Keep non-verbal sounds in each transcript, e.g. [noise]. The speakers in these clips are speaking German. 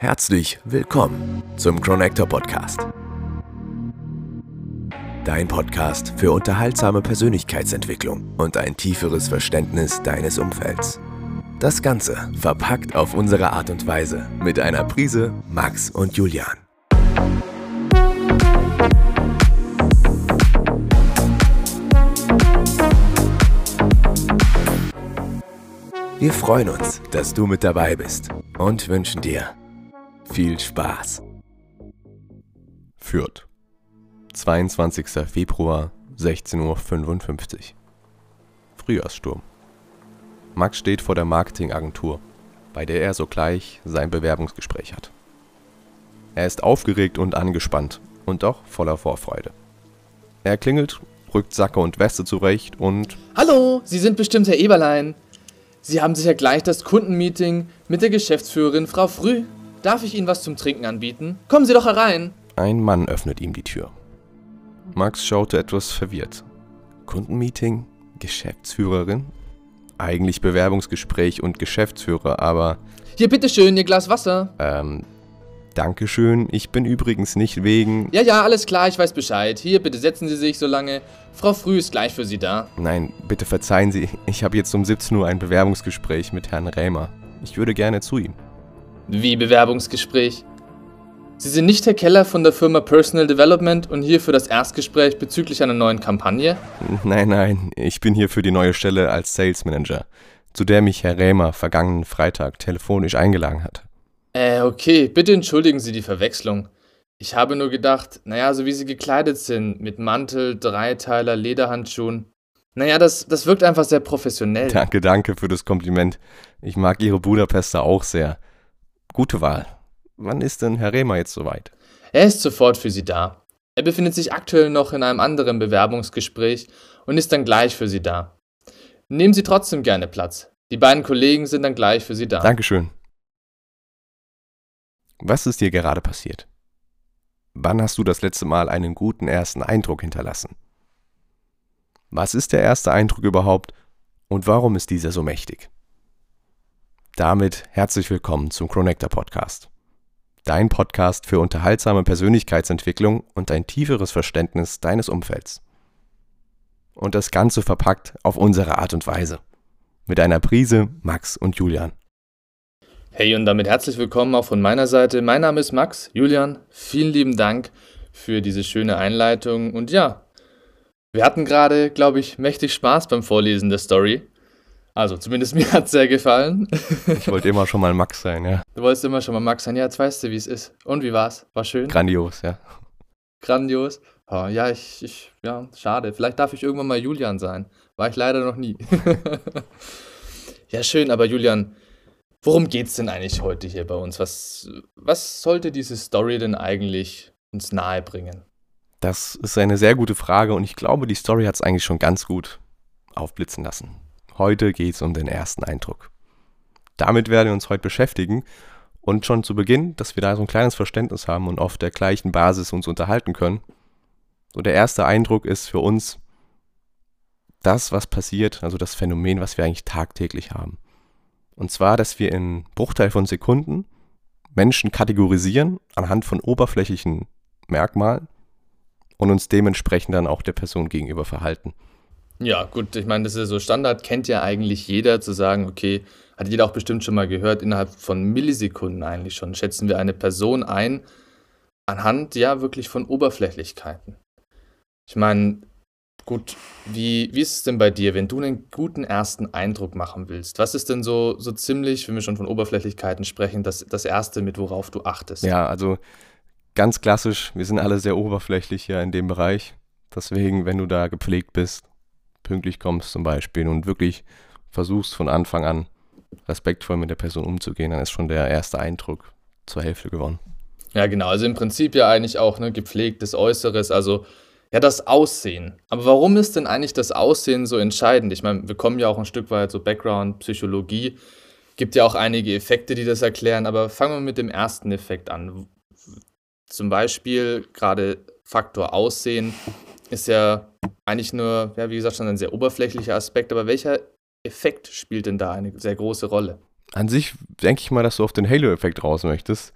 Herzlich willkommen zum Connector Podcast. Dein Podcast für unterhaltsame Persönlichkeitsentwicklung und ein tieferes Verständnis deines Umfelds. Das Ganze verpackt auf unsere Art und Weise mit einer Prise Max und Julian. Wir freuen uns, dass du mit dabei bist und wünschen dir viel Spaß. Fürth. 22. Februar, 16.55 Uhr. Frühjahrssturm. Max steht vor der Marketingagentur, bei der er sogleich sein Bewerbungsgespräch hat. Er ist aufgeregt und angespannt und doch voller Vorfreude. Er klingelt, rückt Sacke und Weste zurecht und Hallo, Sie sind bestimmt Herr Eberlein. Sie haben sicher gleich das Kundenmeeting mit der Geschäftsführerin Frau Früh. Darf ich Ihnen was zum Trinken anbieten? Kommen Sie doch herein. ein Mann öffnet ihm die Tür. Max schaute etwas verwirrt. Kundenmeeting? Geschäftsführerin? Eigentlich Bewerbungsgespräch und Geschäftsführer, aber Hier, bitteschön, Ihr Glas Wasser. ähm, Dankeschön, ich bin übrigens nicht wegen. Ja, ja, alles klar, ich weiß Bescheid. Hier, bitte setzen Sie sich so lange. Frau Früh ist gleich für Sie da. Nein, bitte verzeihen Sie, ich habe jetzt um 17 Uhr ein Bewerbungsgespräch mit Herrn Rämer. Ich würde gerne zu ihm. Wie Bewerbungsgespräch? Sie sind nicht Herr Keller von der Firma Personal Development und hier für das Erstgespräch bezüglich einer neuen Kampagne? Nein, nein, ich bin hier für die neue Stelle als Sales Manager, zu der mich Herr Rämer vergangenen Freitag telefonisch eingeladen hat. Äh, okay, bitte entschuldigen Sie die Verwechslung. Ich habe nur gedacht, naja, so wie Sie gekleidet sind, mit Mantel, Dreiteiler, Lederhandschuhen. Naja, das, das wirkt einfach sehr professionell. Danke, danke für das Kompliment. Ich mag Ihre Budapester auch sehr. Gute Wahl. Wann ist denn Herr Rämer jetzt soweit? Er ist sofort für Sie da. Er befindet sich aktuell noch in einem anderen Bewerbungsgespräch und ist dann gleich für Sie da. Nehmen Sie trotzdem gerne Platz. Die beiden Kollegen sind dann gleich für Sie da. Dankeschön. Was ist dir gerade passiert? Wann hast du das letzte Mal einen guten ersten Eindruck hinterlassen? Was ist der erste Eindruck überhaupt und warum ist dieser so mächtig? Damit herzlich willkommen zum Connector Podcast. Dein Podcast für unterhaltsame Persönlichkeitsentwicklung und ein tieferes Verständnis deines Umfelds. Und das Ganze verpackt auf unsere Art und Weise. Mit einer Prise Max und Julian. Hey und damit herzlich willkommen auch von meiner Seite. Mein Name ist Max. Julian, vielen lieben Dank für diese schöne Einleitung. Und ja, wir hatten gerade, glaube ich, mächtig Spaß beim Vorlesen der Story. Also zumindest [laughs] mir hat es sehr gefallen. Ich wollte immer schon mal Max sein, ja. Du wolltest immer schon mal Max sein. Ja, jetzt weißt du, wie es ist. Und wie war's? War schön? Grandios, ja. Grandios. Oh, ja, ich, ich, ja, schade. Vielleicht darf ich irgendwann mal Julian sein. War ich leider noch nie. [laughs] ja, schön, aber Julian, worum geht's denn eigentlich heute hier bei uns? Was, was sollte diese Story denn eigentlich uns nahebringen? Das ist eine sehr gute Frage und ich glaube, die Story hat es eigentlich schon ganz gut aufblitzen lassen. Heute geht es um den ersten Eindruck. Damit werden wir uns heute beschäftigen und schon zu Beginn, dass wir da so ein kleines Verständnis haben und auf der gleichen Basis uns unterhalten können. So der erste Eindruck ist für uns das, was passiert, also das Phänomen, was wir eigentlich tagtäglich haben. Und zwar, dass wir in Bruchteil von Sekunden Menschen kategorisieren anhand von oberflächlichen Merkmalen und uns dementsprechend dann auch der Person gegenüber verhalten. Ja, gut, ich meine, das ist ja so Standard, kennt ja eigentlich jeder, zu sagen, okay, hat jeder auch bestimmt schon mal gehört, innerhalb von Millisekunden eigentlich schon, schätzen wir eine Person ein, anhand ja wirklich von Oberflächlichkeiten. Ich meine, gut, wie, wie ist es denn bei dir, wenn du einen guten ersten Eindruck machen willst? Was ist denn so, so ziemlich, wenn wir schon von Oberflächlichkeiten sprechen, das, das Erste, mit worauf du achtest? Ja, also ganz klassisch, wir sind alle sehr oberflächlich hier in dem Bereich. Deswegen, wenn du da gepflegt bist, pünktlich kommst zum Beispiel und wirklich versuchst von Anfang an respektvoll mit der Person umzugehen, dann ist schon der erste Eindruck zur Hälfte gewonnen. Ja, genau. Also im Prinzip ja eigentlich auch ne, gepflegtes Äußeres, also ja, das Aussehen. Aber warum ist denn eigentlich das Aussehen so entscheidend? Ich meine, wir kommen ja auch ein Stück weit so Background, Psychologie. Gibt ja auch einige Effekte, die das erklären, aber fangen wir mit dem ersten Effekt an. Zum Beispiel gerade Faktor Aussehen ist ja eigentlich nur, ja, wie gesagt, schon ein sehr oberflächlicher Aspekt, aber welcher Effekt spielt denn da eine sehr große Rolle? An sich denke ich mal, dass du auf den Halo-Effekt raus möchtest.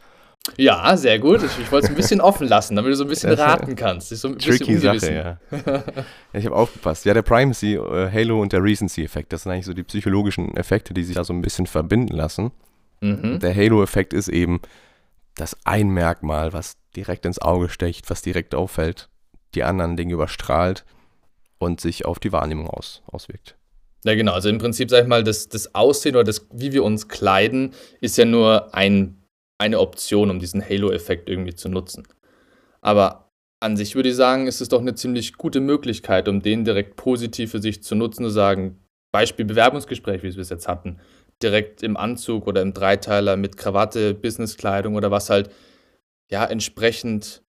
Ja, sehr gut. Ich, wollte es ein bisschen offen lassen, damit du so ein bisschen raten kannst. So ein tricky Sache, ja. ja. Ich habe aufgepasst. Ja, der Primacy, äh, Halo und der Recency-Effekt, das sind eigentlich so die psychologischen Effekte, die sich da so ein bisschen verbinden lassen. Mhm. Der Halo-Effekt ist eben das ein Merkmal, was direkt ins Auge stecht, was direkt auffällt, die anderen Dinge überstrahlt und sich auf die Wahrnehmung aus, auswirkt. Ja, genau. Also im Prinzip, sag ich mal, das, das Aussehen oder das, wie wir uns kleiden, ist ja nur ein, eine Option, um diesen Halo-Effekt irgendwie zu nutzen. Aber an sich würde ich sagen, ist es doch eine ziemlich gute Möglichkeit, um den direkt positiv für sich zu nutzen, zu sagen, Beispiel Bewerbungsgespräch, wie wir es jetzt hatten, direkt im Anzug oder im Dreiteiler mit Krawatte, Businesskleidung oder was halt ja entsprechend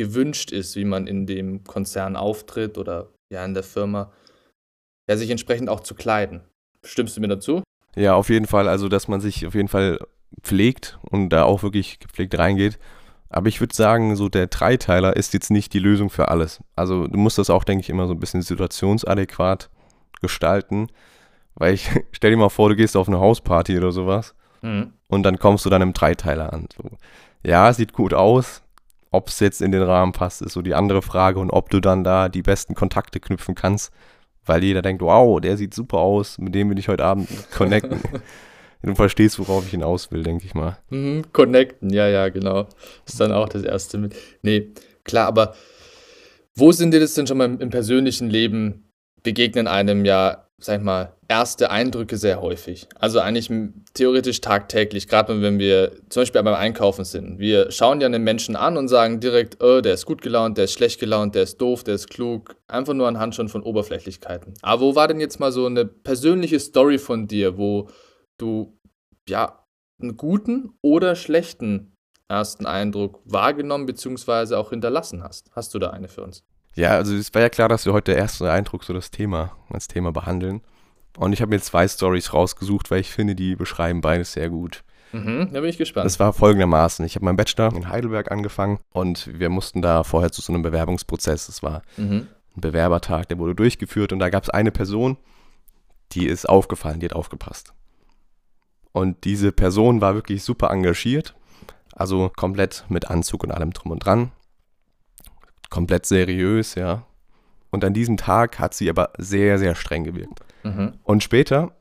gewünscht ist, wie man in dem Konzern auftritt oder ja in der Firma ja, sich entsprechend auch zu kleiden. Stimmst du mir dazu? Ja, auf jeden Fall. Also, dass man sich auf jeden Fall pflegt und da auch wirklich gepflegt reingeht. Aber ich würde sagen, so der Dreiteiler ist jetzt nicht die Lösung für alles. Also du musst das auch, denke ich, immer so ein bisschen situationsadäquat gestalten. Weil ich [laughs] stell dir mal vor, du gehst auf eine Hausparty oder sowas mhm. und dann kommst du dann im Dreiteiler an. So. Ja, sieht gut aus. Ob es jetzt in den Rahmen passt, ist so die andere Frage und ob du dann da die besten Kontakte knüpfen kannst, weil jeder denkt, wow, der sieht super aus, mit dem will ich heute Abend [laughs] connecten. du verstehst, worauf ich hinaus will, denke ich mal. Mhm, connecten, ja, ja, genau. Ist dann auch das erste mit. Nee, klar, aber wo sind dir das denn schon mal im, im persönlichen Leben begegnen einem ja, sag ich mal, erste Eindrücke sehr häufig. Also eigentlich theoretisch tagtäglich, gerade wenn wir zum Beispiel beim Einkaufen sind. Wir schauen ja einen Menschen an und sagen direkt, oh, der ist gut gelaunt, der ist schlecht gelaunt, der ist doof, der ist klug. Einfach nur anhand schon von Oberflächlichkeiten. Aber wo war denn jetzt mal so eine persönliche Story von dir, wo du, ja, einen guten oder schlechten ersten Eindruck wahrgenommen bzw. auch hinterlassen hast? Hast du da eine für uns? Ja, also es war ja klar, dass wir heute der erste Eindruck so das Thema, als Thema behandeln. Und ich habe mir zwei Stories rausgesucht, weil ich finde, die beschreiben beides sehr gut. Mhm, da bin ich gespannt. Das war folgendermaßen. Ich habe meinen Bachelor in Heidelberg angefangen und wir mussten da vorher zu so einem Bewerbungsprozess. Das war mhm. ein Bewerbertag, der wurde durchgeführt und da gab es eine Person, die ist aufgefallen, die hat aufgepasst. Und diese Person war wirklich super engagiert, also komplett mit Anzug und allem drum und dran. Komplett seriös, ja. Und an diesem Tag hat sie aber sehr, sehr streng gewirkt. Mhm. Und später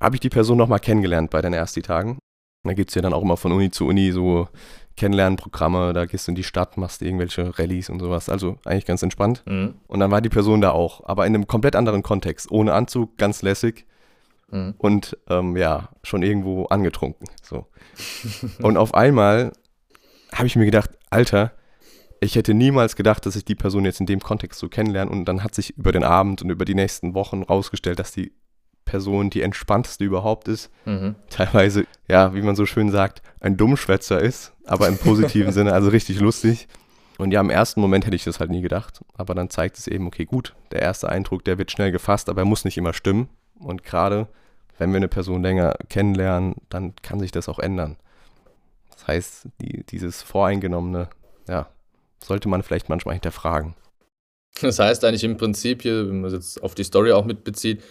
habe ich die Person nochmal kennengelernt bei den Ersti-Tagen. Da gibt es ja dann auch immer von Uni zu Uni so Kennenlernprogramme, da gehst du in die Stadt, machst irgendwelche Rallyes und sowas. Also eigentlich ganz entspannt. Mhm. Und dann war die Person da auch, aber in einem komplett anderen Kontext. Ohne Anzug, ganz lässig. Mhm. Und ähm, ja, schon irgendwo angetrunken. So. und auf einmal habe ich mir gedacht, Alter, ich hätte niemals gedacht, dass ich die Person jetzt in dem Kontext so kennenlerne. Und dann hat sich über den Abend und über die nächsten Wochen rausgestellt, dass die Person die entspannteste überhaupt ist. Mhm. Teilweise, ja, wie man so schön sagt, ein Dummschwätzer ist, aber im positiven [laughs] Sinne, also richtig lustig. Und ja, im ersten Moment hätte ich das halt nie gedacht. Aber dann zeigt es eben, okay, gut, der erste Eindruck, der wird schnell gefasst, aber er muss nicht immer stimmen. Und gerade wenn wir eine Person länger kennenlernen, dann kann sich das auch ändern. Das heißt, die, dieses Voreingenommene, ja, sollte man vielleicht manchmal hinterfragen. Das heißt eigentlich im Prinzip hier, wenn man es jetzt auf die Story auch mitbezieht,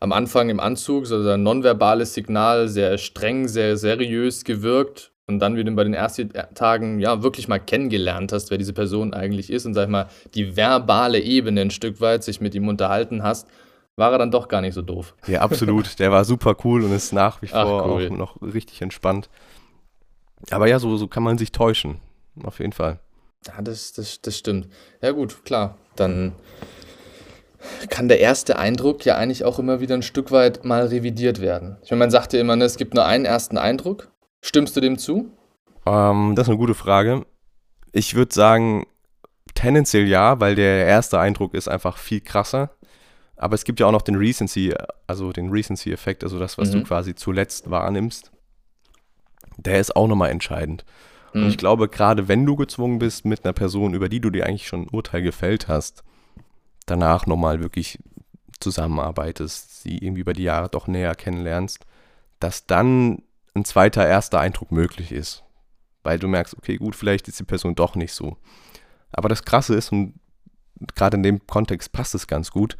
am Anfang im Anzug, so ein nonverbales Signal, sehr streng, sehr seriös gewirkt und dann, wie du bei den ersten Tagen ja wirklich mal kennengelernt hast, wer diese Person eigentlich ist und sag ich mal, die verbale Ebene ein Stück weit sich mit ihm unterhalten hast, war er dann doch gar nicht so doof. Ja, absolut. [laughs] Der war super cool und ist nach wie vor cool. auch noch richtig entspannt. Aber ja, so, so kann man sich täuschen. Auf jeden Fall. Ja, das, das, das stimmt. Ja, gut, klar. Dann kann der erste Eindruck ja eigentlich auch immer wieder ein Stück weit mal revidiert werden. Ich meine, man sagt ja immer, ne, es gibt nur einen ersten Eindruck. Stimmst du dem zu? Ähm, das ist eine gute Frage. Ich würde sagen, tendenziell ja, weil der erste Eindruck ist einfach viel krasser. Aber es gibt ja auch noch den Recency, also den Recency-Effekt, also das, was mhm. du quasi zuletzt wahrnimmst. Der ist auch nochmal entscheidend. Mhm. Und ich glaube, gerade wenn du gezwungen bist, mit einer Person, über die du dir eigentlich schon ein Urteil gefällt hast, danach nochmal wirklich zusammenarbeitest, sie irgendwie über die Jahre doch näher kennenlernst, dass dann ein zweiter, erster Eindruck möglich ist. Weil du merkst, okay, gut, vielleicht ist die Person doch nicht so. Aber das Krasse ist, und gerade in dem Kontext passt es ganz gut,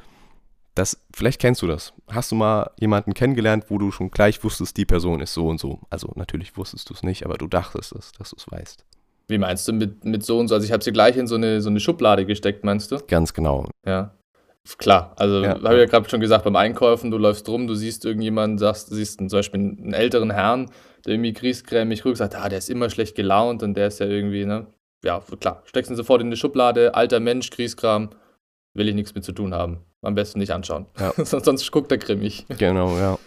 Das, vielleicht kennst du das. Hast du mal jemanden kennengelernt, wo du schon gleich wusstest, die Person ist so und so? Also natürlich wusstest du es nicht, aber du dachtest es, dass du es weißt. Wie meinst du mit, mit so und so? Also ich habe sie gleich in so eine, so eine Schublade gesteckt, meinst du? Ganz genau. Ja. Klar, also Ja. habe ich ja gerade schon gesagt, beim Einkaufen, du läufst rum, du siehst irgendjemanden, sagst, du siehst einen, zum Beispiel einen älteren Herrn, der irgendwie griesgrämig rüber sagt, ah, der ist immer schlecht gelaunt und der ist ja irgendwie, ne? Ja, klar, steckst ihn sofort in die Schublade, alter Mensch, Griesgram, will ich nichts mit zu tun haben. Am besten nicht anschauen. Ja. [laughs] sonst, guckt er grimmig. Genau, ja.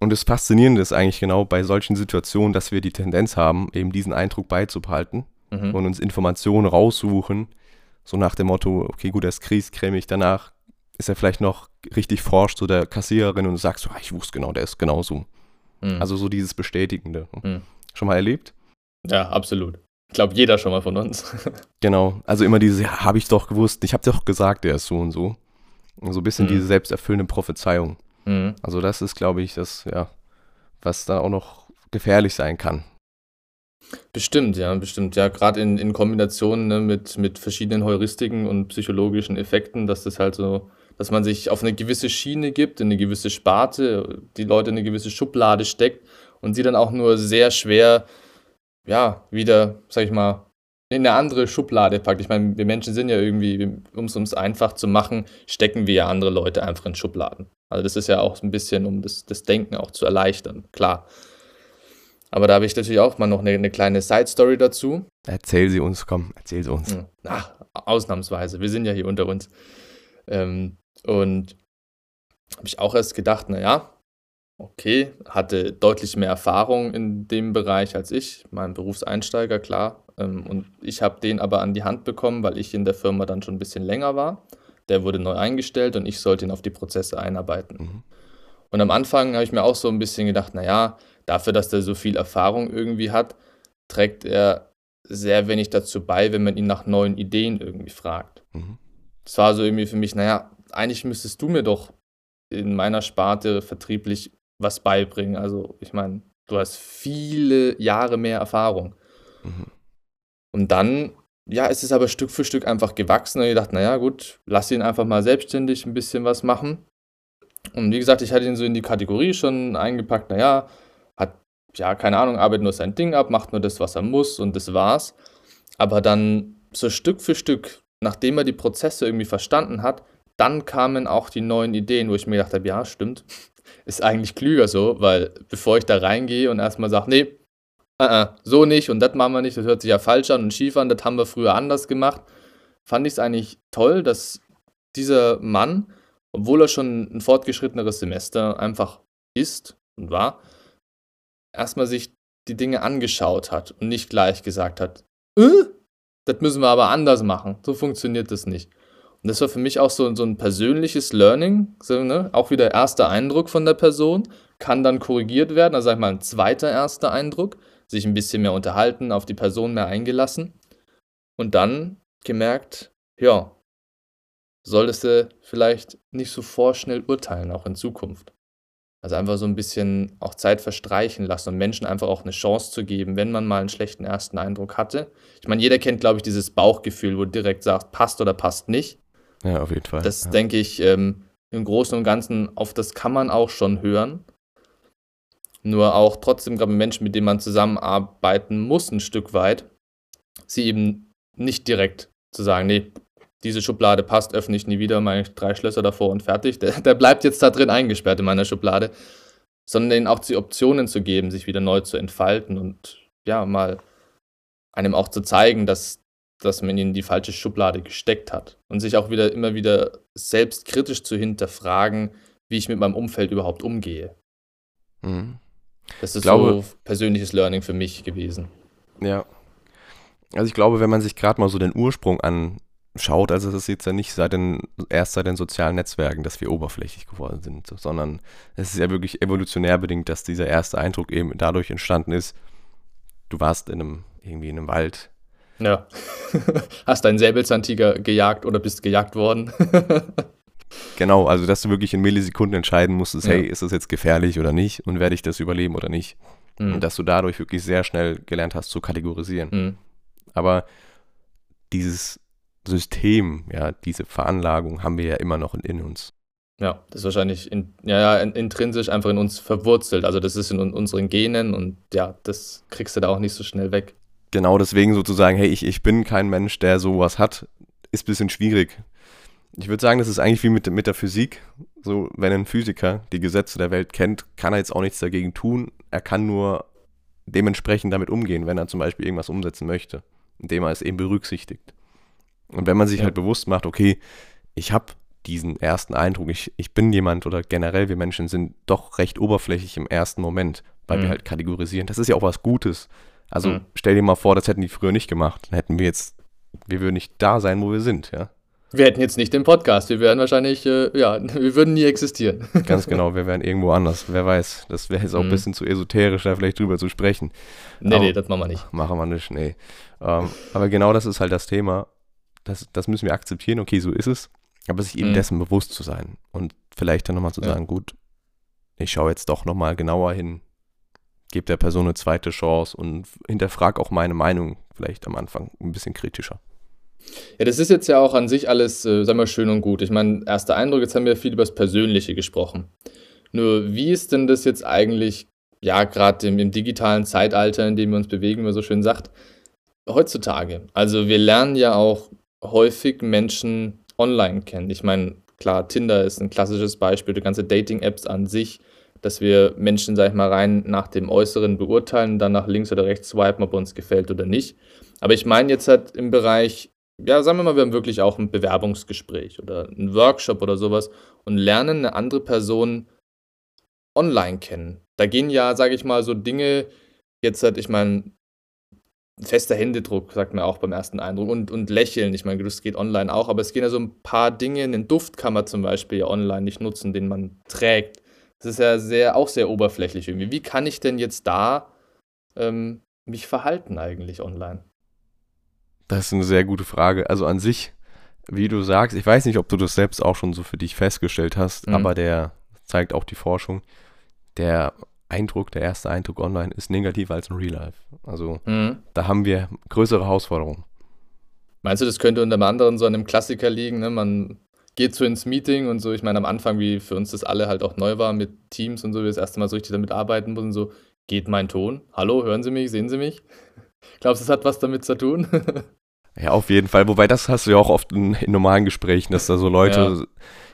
Und das Faszinierende ist eigentlich genau bei solchen Situationen, dass wir die Tendenz haben, eben diesen Eindruck beizubehalten Mhm. und uns Informationen raussuchen, so nach dem Motto, okay, gut, er ist kriescremig, danach ist er vielleicht noch richtig forscht zu der Kassiererin und sagst so, ah, ich wusste genau, der ist genauso. Mhm. Also so dieses Bestätigende. Mhm. Schon mal erlebt? ja, absolut. Ich glaube, jeder schon mal von uns. [laughs] Genau. Also immer dieses, ja, habe ich doch gewusst, ich habe doch gesagt, der ist so und so. So ein bisschen Mhm. diese selbsterfüllende Prophezeiung. mhm. Also das ist, glaube ich, das, ja, was da auch noch gefährlich sein kann. Bestimmt, ja, bestimmt. Ja, gerade in, in Kombination ne, mit, mit verschiedenen Heuristiken und psychologischen Effekten, dass das halt so, dass man sich auf eine gewisse Schiene gibt, in eine gewisse Sparte, die Leute in eine gewisse Schublade steckt und sie dann auch nur sehr schwer, ja, wieder, sag ich mal, in eine andere Schublade packt. Ich meine, wir Menschen sind ja irgendwie, um es uns einfach zu machen, stecken wir ja andere Leute einfach in Schubladen. Also das ist ja auch ein bisschen, um das, das Denken auch zu erleichtern, klar. Aber da habe ich natürlich auch mal noch eine, eine kleine Side-Story dazu. Erzähl sie uns, komm, erzähl sie uns. Hm, Na, ausnahmsweise. Wir sind ja hier unter uns. Ähm, und habe ich auch erst gedacht, naja, okay, hatte deutlich mehr Erfahrung in dem Bereich als ich, mein Berufseinsteiger, klar. Ähm, und ich habe den aber an die Hand bekommen, weil ich in der Firma dann schon ein bisschen länger war. Der wurde neu eingestellt und ich sollte ihn auf die Prozesse einarbeiten. Mhm. Und am Anfang habe ich mir auch so ein bisschen gedacht, naja, dafür, dass der so viel Erfahrung irgendwie hat, trägt er sehr wenig dazu bei, wenn man ihn nach neuen Ideen irgendwie fragt. Mhm. Das war so irgendwie für mich, naja, eigentlich müsstest du mir doch in meiner Sparte vertrieblich was beibringen. Also ich meine, du hast viele Jahre mehr Erfahrung. Mhm. Und dann, ja, ist es aber Stück für Stück einfach gewachsen. Und ich dachte, naja, gut, lass ihn einfach mal selbstständig ein bisschen was machen. Und wie gesagt, ich hatte ihn so in die Kategorie schon eingepackt, naja, hat, ja, keine Ahnung, arbeitet nur sein Ding ab, macht nur das, was er muss und das war's. Aber dann so Stück für Stück, nachdem er die Prozesse irgendwie verstanden hat, dann kamen auch die neuen Ideen, wo ich mir gedacht habe, ja, stimmt, [laughs] ist eigentlich klüger so, weil bevor ich da reingehe und erstmal sage, nee, äh, äh, so nicht und das machen wir nicht, das hört sich ja falsch an und schief an, das haben wir früher anders gemacht, fand ich es eigentlich toll, dass dieser Mann, obwohl er schon ein fortgeschritteneres Semester einfach ist und war, erstmal sich die Dinge angeschaut hat und nicht gleich gesagt hat, äh, das müssen wir aber anders machen, so funktioniert das nicht. Und das war für mich auch so, so ein persönliches Learning, so, ne? auch wieder erster Eindruck von der Person, kann dann korrigiert werden, also sag ich mal ein zweiter erster Eindruck, sich ein bisschen mehr unterhalten, auf die Person mehr eingelassen und dann gemerkt, ja, solltest du vielleicht nicht so vorschnell urteilen, auch in Zukunft. Also einfach so ein bisschen auch Zeit verstreichen lassen und Menschen einfach auch eine Chance zu geben, wenn man mal einen schlechten ersten Eindruck hatte. Ich meine, jeder kennt, glaube ich, dieses Bauchgefühl, wo du direkt sagt, passt oder passt nicht. Ja, auf jeden Fall. Das ja. denke ich ähm, im Großen und Ganzen, auf das kann man auch schon hören. Nur auch trotzdem, ich, Menschen, mit denen man zusammenarbeiten muss, ein Stück weit, sie eben nicht direkt zu sagen, nee, diese Schublade passt, öffne ich nie wieder, meine drei Schlösser davor und fertig. Der, der bleibt jetzt da drin eingesperrt in meiner Schublade. Sondern ihnen auch die Optionen zu geben, sich wieder neu zu entfalten und ja, mal einem auch zu zeigen, dass, dass man ihn in die falsche Schublade gesteckt hat. Und sich auch wieder immer wieder selbstkritisch zu hinterfragen, wie ich mit meinem Umfeld überhaupt umgehe. Mhm. Das ist glaube- so persönliches Learning für mich gewesen. Ja. Also ich glaube, wenn man sich gerade mal so den Ursprung anschaut, also es ist jetzt ja nicht seit den, erst seit den sozialen Netzwerken, dass wir oberflächlich geworden sind, sondern es ist ja wirklich evolutionär bedingt, dass dieser erste Eindruck eben dadurch entstanden ist, du warst in einem, irgendwie in einem Wald. Ja. [laughs] Hast einen Säbelzahntiger gejagt oder bist gejagt worden? [laughs] Genau, also dass du wirklich in Millisekunden entscheiden musstest, Ja. hey, ist das jetzt gefährlich oder nicht und werde ich das überleben oder nicht. Hm. Und dass du dadurch wirklich sehr schnell gelernt hast zu kategorisieren. Hm. Aber dieses System, ja, diese Veranlagung haben wir ja immer noch in, in uns. Ja, das ist wahrscheinlich in, ja, intrinsisch einfach in uns verwurzelt. Also das ist in unseren Genen und ja, das kriegst du da auch nicht so schnell weg. Genau deswegen sozusagen, hey, ich, ich bin kein Mensch, der sowas hat, ist ein bisschen schwierig. Ich würde sagen, das ist eigentlich wie mit, mit der Physik. So, wenn ein Physiker die Gesetze der Welt kennt, kann er jetzt auch nichts dagegen tun. Er kann nur dementsprechend damit umgehen, wenn er zum Beispiel irgendwas umsetzen möchte, indem er es eben berücksichtigt. Und wenn man sich ja. halt bewusst macht, okay, ich habe diesen ersten Eindruck. Ich, ich bin jemand oder generell wir Menschen sind doch recht oberflächlich im ersten Moment, weil mhm. wir halt kategorisieren. Das ist ja auch was Gutes. Also mhm. stell dir mal vor, das hätten die früher nicht gemacht. Dann hätten wir jetzt, wir würden nicht da sein, wo wir sind, ja. Wir hätten jetzt nicht den Podcast, wir wären wahrscheinlich, äh, ja, [laughs] wir würden nie existieren. [laughs] Ganz genau, wir wären irgendwo anders. Wer weiß, das wäre jetzt auch mhm. ein bisschen zu esoterisch, da vielleicht drüber zu sprechen. Nee, aber, nee, das machen wir nicht. Machen wir nicht, nee. Ähm, aber genau das ist halt das Thema. Das, das müssen wir akzeptieren, okay, so ist es. Aber sich eben mhm. dessen bewusst zu sein und vielleicht dann nochmal zu ja. sagen, gut, ich schaue jetzt doch nochmal genauer hin, gebe der Person eine zweite Chance und hinterfrage auch meine Meinung vielleicht am Anfang ein bisschen kritischer. Ja, das ist jetzt ja auch an sich alles, äh, sagen wir, schön und gut. Ich meine, erster Eindruck, jetzt haben wir viel über das Persönliche gesprochen. Nur, wie ist denn das jetzt eigentlich, ja, gerade im, im, digitalen Zeitalter, in dem wir uns bewegen, wie man so schön sagt, heutzutage? Also, wir lernen ja auch häufig Menschen online kennen. Ich meine, klar, Tinder ist ein klassisches Beispiel, die ganze Dating-Apps an sich, dass wir Menschen, sag ich mal, rein nach dem Äußeren beurteilen, dann nach links oder rechts swipen, ob uns gefällt oder nicht. Aber ich meine jetzt halt im Bereich, ja, sagen wir mal, wir haben wirklich auch ein Bewerbungsgespräch oder einen Workshop oder sowas und lernen eine andere Person online kennen. Da gehen ja, sage ich mal, so Dinge, jetzt halt, ich meine, fester Händedruck, sagt man auch beim ersten Eindruck. Und, und Lächeln, ich meine, das geht online auch, aber es gehen ja so ein paar Dinge, eine Duftkammer zum Beispiel ja online nicht nutzen, den man trägt. Das ist ja sehr, auch sehr oberflächlich irgendwie. Wie kann ich denn jetzt da ähm, mich verhalten eigentlich online? Das ist eine sehr gute Frage. Also an sich, wie du sagst, ich weiß nicht, ob du das selbst auch schon so für dich festgestellt hast, mhm. aber der zeigt auch die Forschung, der Eindruck, der erste Eindruck online ist negativer als in Real Life. Also mhm. da haben wir größere Herausforderungen. Meinst du, das könnte unter anderem so einem Klassiker liegen? Ne? Man geht so ins Meeting und so. Ich meine, am Anfang, wie für uns das alle halt auch neu war mit Teams und so, wir das erste Mal so richtig damit arbeiten mussten, so, geht mein Ton? Hallo, hören Sie mich? Sehen Sie mich? Glaubst du, es hat was damit zu tun? [laughs] Ja, auf jeden Fall. Wobei das hast du ja auch oft in, in normalen Gesprächen, dass da so Leute,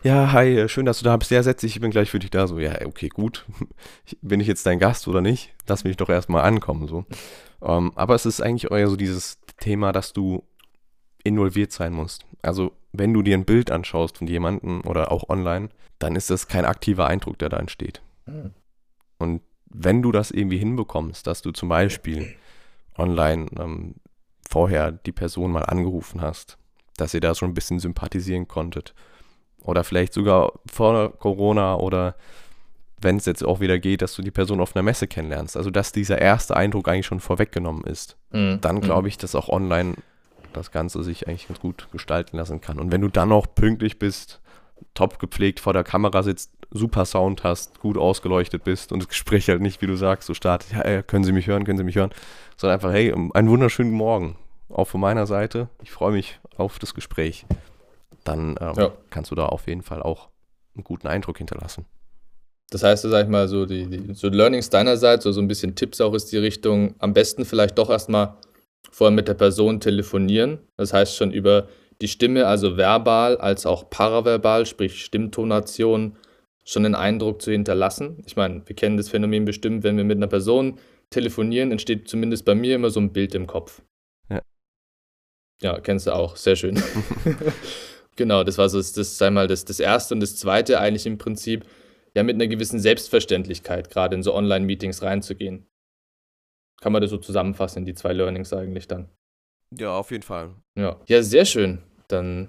ja. ja. hi, schön, dass du da bist. Ja, setz dich, ich bin gleich für dich da. So, ja, okay, gut. [laughs] Bin ich jetzt dein Gast oder nicht? Lass mich doch erstmal ankommen. So. Um, ähm, aber es ist eigentlich eher so dieses Thema, dass du involviert sein musst. Also, wenn du dir ein Bild anschaust von jemandem oder auch online, dann ist das kein aktiver Eindruck, der da entsteht. Mhm. Und wenn du das irgendwie hinbekommst, dass du zum Beispiel online ähm, vorher die Person mal angerufen hast, dass ihr da schon ein bisschen sympathisieren konntet. Oder vielleicht sogar vor Corona oder wenn es jetzt auch wieder geht, dass du die Person auf einer Messe kennenlernst. Also dass dieser erste Eindruck eigentlich schon vorweggenommen ist. Mhm. Dann mhm. glaube ich, dass auch online das Ganze sich eigentlich ganz gut gestalten lassen kann. Und wenn du dann auch pünktlich bist, top gepflegt vor der Kamera sitzt, super Sound hast, gut ausgeleuchtet bist und das Gespräch halt nicht, wie du sagst, so startet, ja, können Sie mich hören, können Sie mich hören, sondern einfach, hey, einen wunderschönen Morgen, auch von meiner Seite. Ich freue mich auf das Gespräch. Dann ähm, ja. kannst du da auf jeden Fall auch einen guten Eindruck hinterlassen. Das heißt, sag ich mal, so die, die so Learnings deinerseits, so, so ein bisschen Tipps auch ist die Richtung, am besten vielleicht doch erstmal vorher mit der Person telefonieren. Das heißt schon über die Stimme, also verbal als auch paraverbal, sprich Stimmtonation, schon einen Eindruck zu hinterlassen. Ich meine, wir kennen das Phänomen bestimmt, wenn wir mit einer Person telefonieren, entsteht zumindest bei mir immer so ein Bild im Kopf. Ja. Ja, kennst du auch. Sehr schön. [laughs] genau, das war so das, das, einmal das, das erste und das zweite eigentlich im Prinzip, ja, mit einer gewissen Selbstverständlichkeit gerade in so Online-Meetings reinzugehen. Kann man das so zusammenfassen in die zwei Learnings eigentlich dann? Ja, auf jeden Fall. Ja, ja sehr schön. Dann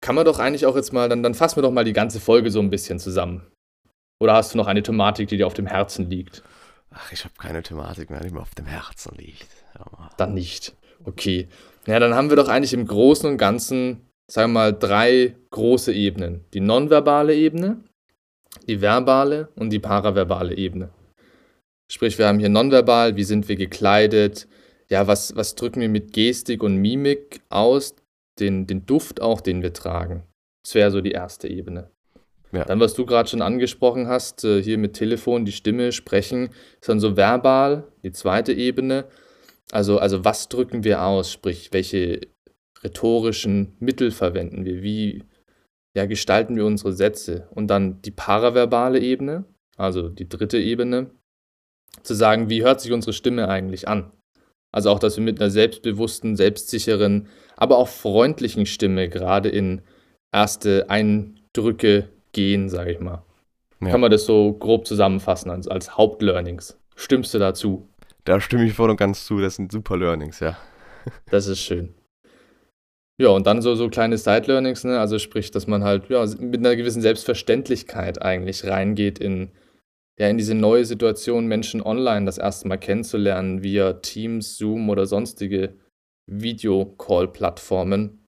kann man doch eigentlich auch jetzt mal, dann, dann fassen wir doch mal die ganze Folge so ein bisschen zusammen. Oder hast du noch eine Thematik, die dir auf dem Herzen liegt? Ach, ich habe keine Thematik mehr, die mir auf dem Herzen liegt. Ja. Dann nicht. Okay. Ja, dann haben wir doch eigentlich im Großen und Ganzen, sagen wir mal, drei große Ebenen. Die nonverbale Ebene, die verbale und die paraverbale Ebene. Sprich, wir haben hier nonverbal, wie sind wir gekleidet, ja, was, was drücken wir mit Gestik und Mimik aus, den, den Duft auch, den wir tragen. Das wäre so die erste Ebene. Ja. Dann, was du gerade schon angesprochen hast, äh, hier mit Telefon, die Stimme, Sprechen, ist dann so verbal, die zweite Ebene. Also, also was drücken wir aus, sprich, welche rhetorischen Mittel verwenden wir, wie ja, gestalten wir unsere Sätze. Und dann die paraverbale Ebene, also die dritte Ebene, zu sagen, wie hört sich unsere Stimme eigentlich an. Also auch, dass wir mit einer selbstbewussten, selbstsicheren, aber auch freundlichen Stimme gerade in erste Eindrücke gehen, sage ich mal. Ja. Kann man das so grob zusammenfassen als, als Hauptlearnings? Stimmst du dazu? Da stimme ich voll und ganz zu, das sind super Learnings, ja. [laughs] Das ist schön. Ja, und dann so, so kleine Side-Learnings, ne? also sprich, dass man halt ja, mit einer gewissen Selbstverständlichkeit eigentlich reingeht in, ja, in diese neue Situation, Menschen online das erste Mal kennenzulernen, via Teams, Zoom oder sonstige Videocall-Plattformen.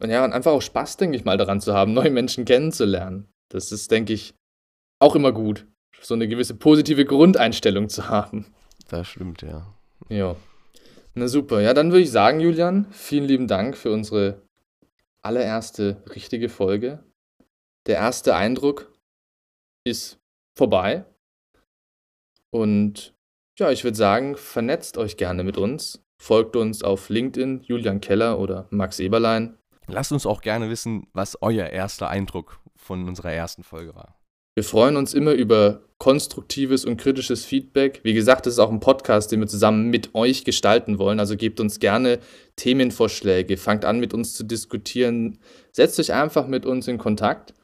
Und ja, und einfach auch Spaß, denke ich mal, daran zu haben, [laughs] neue Menschen kennenzulernen. Das ist, denke ich, auch immer gut, so eine gewisse positive Grundeinstellung zu haben. Das stimmt, ja. Ja. Na super. Ja, dann würde ich sagen, Julian, vielen lieben Dank für unsere allererste richtige Folge. Der erste Eindruck ist vorbei. Und ja, ich würde sagen, vernetzt euch gerne mit uns. Folgt uns auf LinkedIn, Julian Keller oder Max Eberlein. Lasst uns auch gerne wissen, was euer erster Eindruck von unserer ersten Folge war. Wir freuen uns immer über konstruktives und kritisches Feedback. Wie gesagt, das ist auch ein Podcast, den wir zusammen mit euch gestalten wollen. Also gebt uns gerne Themenvorschläge, fangt an mit uns zu diskutieren, setzt euch einfach mit uns in Kontakt.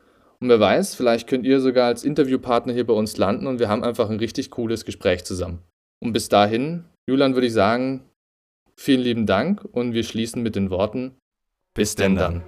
Und wer weiß, vielleicht könnt ihr sogar als Interviewpartner hier bei uns landen und wir haben einfach ein richtig cooles Gespräch zusammen. Und bis dahin, Julian, würde ich sagen, vielen lieben Dank und wir schließen mit den Worten, bis, denn dann.